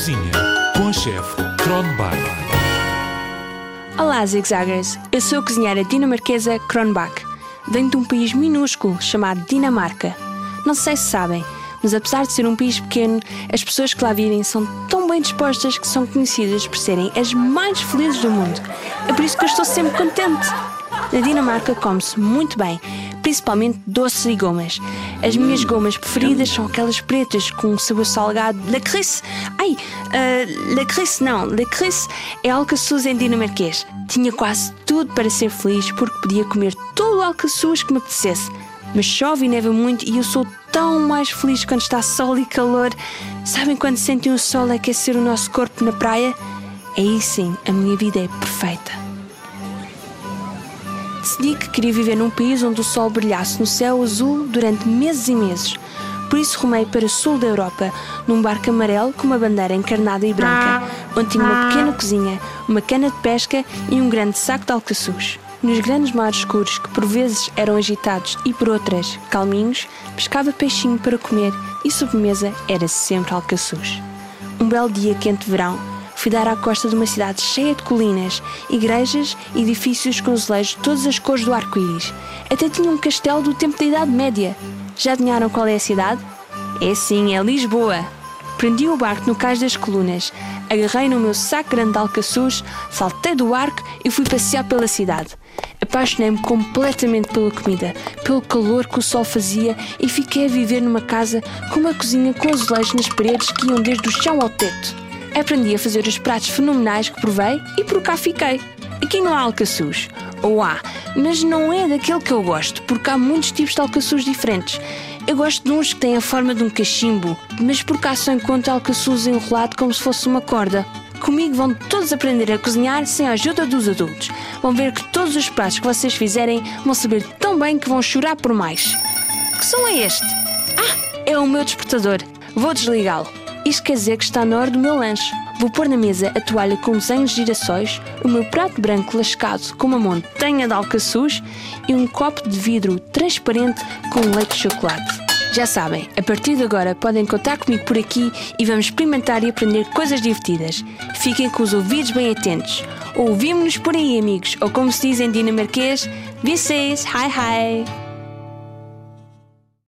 cozinha com a chefe Kronbach. Olá, zigzaggers! Eu sou a cozinheira dinamarquesa Kronbach. Venho de um país minúsculo chamado Dinamarca. Não sei se sabem, mas apesar de ser um país pequeno, as pessoas que lá vivem são tão bem dispostas que são conhecidas por serem as mais felizes do mundo. É por isso que eu estou sempre contente. Na Dinamarca come-se muito bem, principalmente doces e gomas. As minhas gomas preferidas são aquelas pretas com sabor salgado. Lacrice! Ai, uh, não, lacrice é alcaçuz em dinamarquês. Tinha quase tudo para ser feliz porque podia comer todo o alcaçuz que me apetecesse. Mas chove e neva muito e eu sou tão mais feliz quando está sol e calor. Sabem quando sentem o sol aquecer o nosso corpo na praia? Aí sim, a minha vida é perfeita. Decidi que queria viver num país onde o sol brilhasse no céu azul durante meses e meses. Por isso rumei para o sul da Europa, num barco amarelo com uma bandeira encarnada e branca, onde tinha uma pequena cozinha, uma cana de pesca e um grande saco de alcaçuz. Nos grandes mares escuros, que por vezes eram agitados e por outras calminhos, pescava peixinho para comer e sobremesa era sempre alcaçuz. Um belo dia quente de verão, fui dar à costa de uma cidade cheia de colinas, igrejas edifícios com azulejos de todas as cores do arco-íris. Até tinha um castelo do tempo da Idade Média. Já adivinharam qual é a cidade? É sim, é Lisboa. Prendi o barco no cais das colunas, agarrei no meu saco grande de alcaçuz, saltei do barco e fui passear pela cidade. Apaixonei-me completamente pela comida, pelo calor que o sol fazia e fiquei a viver numa casa com uma cozinha com azulejos nas paredes que iam desde o chão ao teto. Aprendi a fazer os pratos fenomenais que provei e por cá fiquei. Aqui não há alcaçuz. Ou há, mas não é daquele que eu gosto, porque há muitos tipos de alcaçuz diferentes. Eu gosto de uns que têm a forma de um cachimbo, mas por cá só encontro alcaçuz enrolado como se fosse uma corda. Comigo vão todos aprender a cozinhar sem a ajuda dos adultos. Vão ver que todos os pratos que vocês fizerem vão saber tão bem que vão chorar por mais. Que som é este? Ah, é o meu despertador. Vou desligá-lo. Isto quer dizer que está na hora do meu lanche. Vou pôr na mesa a toalha com desenhos de girassóis, o meu prato branco lascado com uma montanha de alcaçuz e um copo de vidro transparente com leite de chocolate. Já sabem, a partir de agora podem contar comigo por aqui e vamos experimentar e aprender coisas divertidas. Fiquem com os ouvidos bem atentos. Ouvimos-nos por aí, amigos, ou como se diz em dinamarquês, vocês, hi hi!